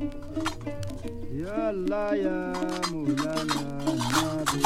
Ya Allah ya Maulana Nabi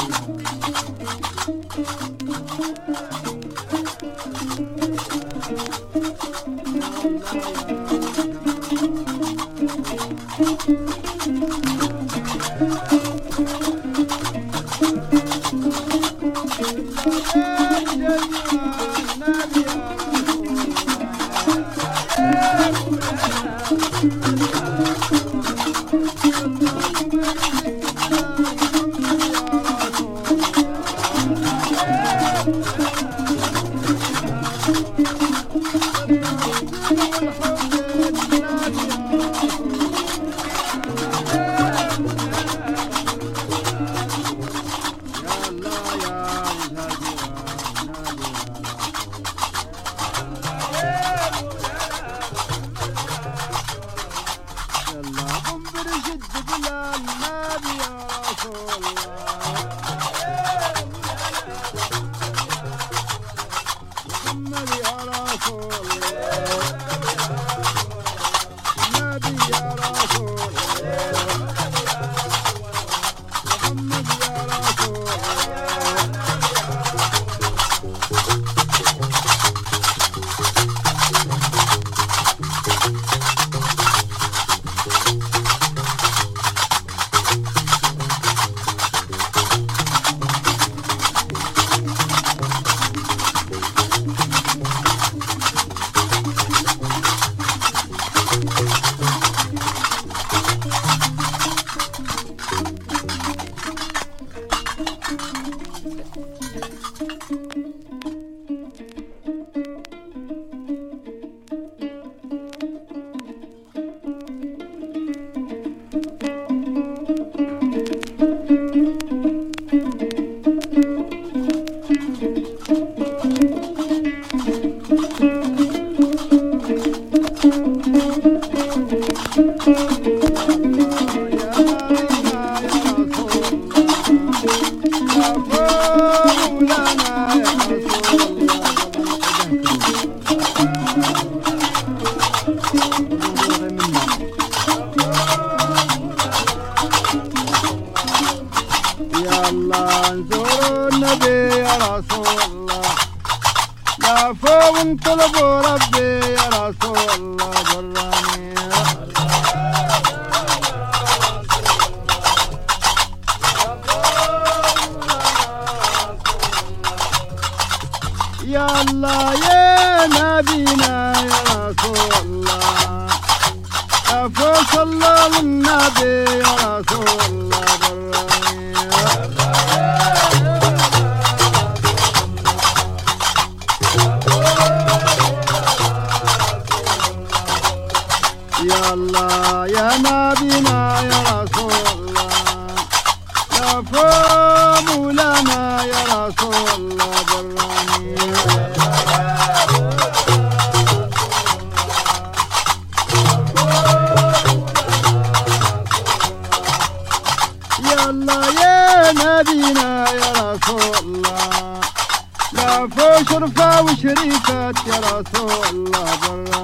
وشريكات يا رسول الله. برا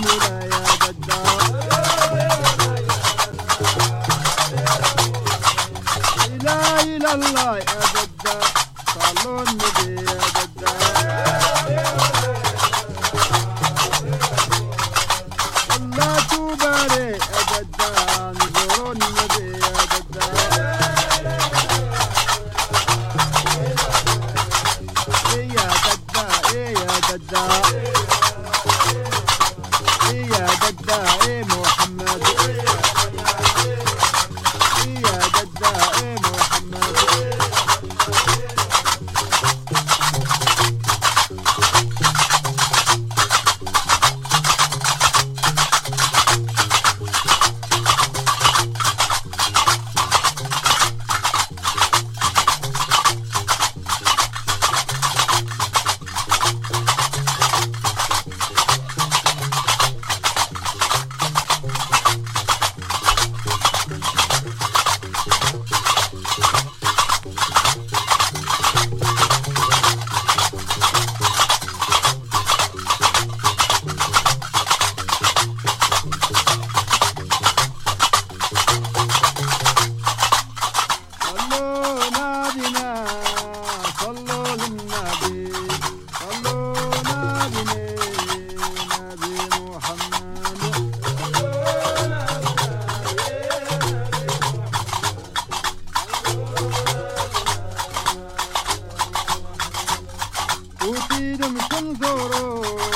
됩니다. وفيدم تنظروا كلنا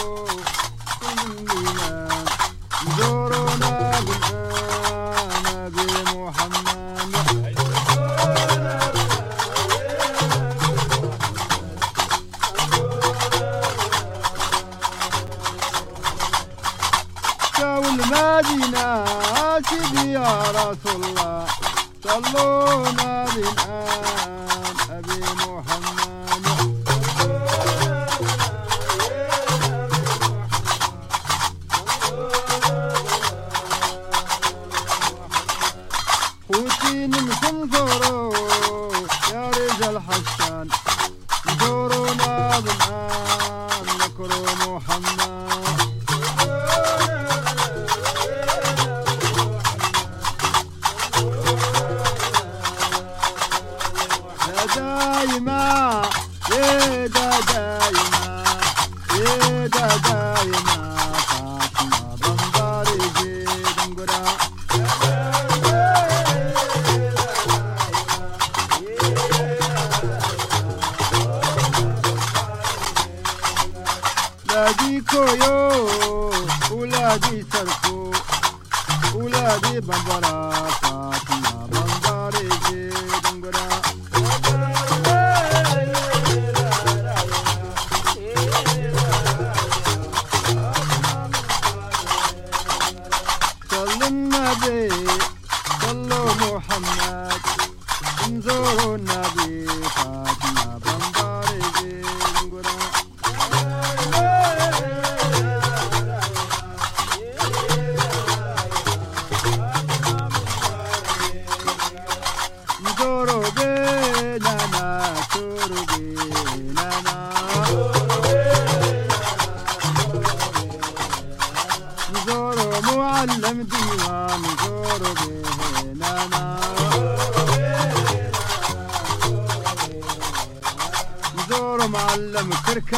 Fatiha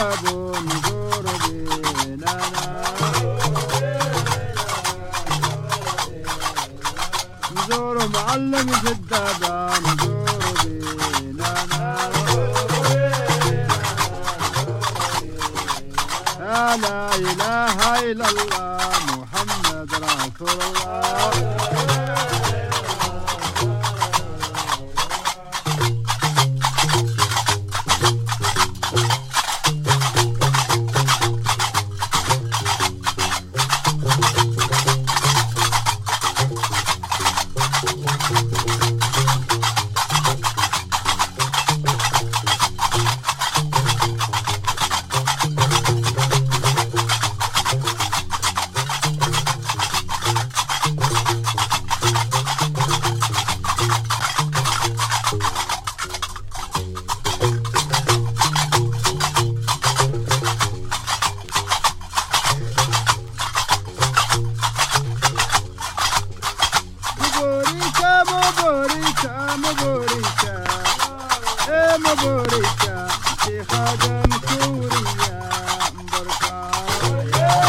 trouble. مبوريكا في خادم كوريا بركة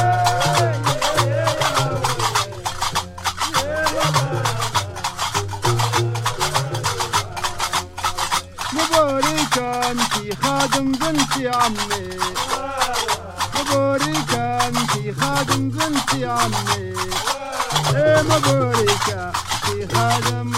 مبوريكا في خادم بنتي عمي مبوريكا في خادم بنتي عمي مبوريكا في خادم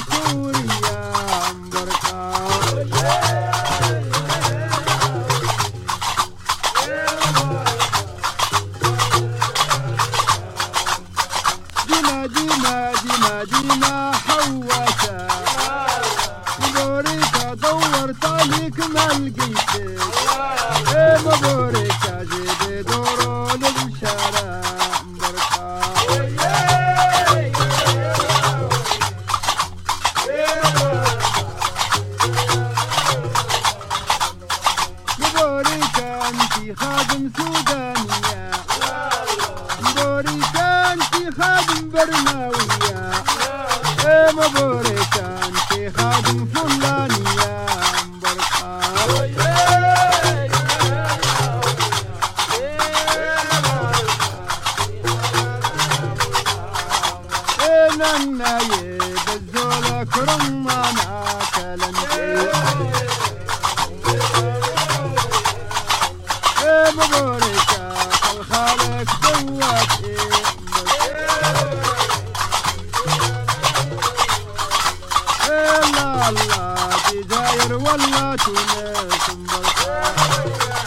Madina, somebody.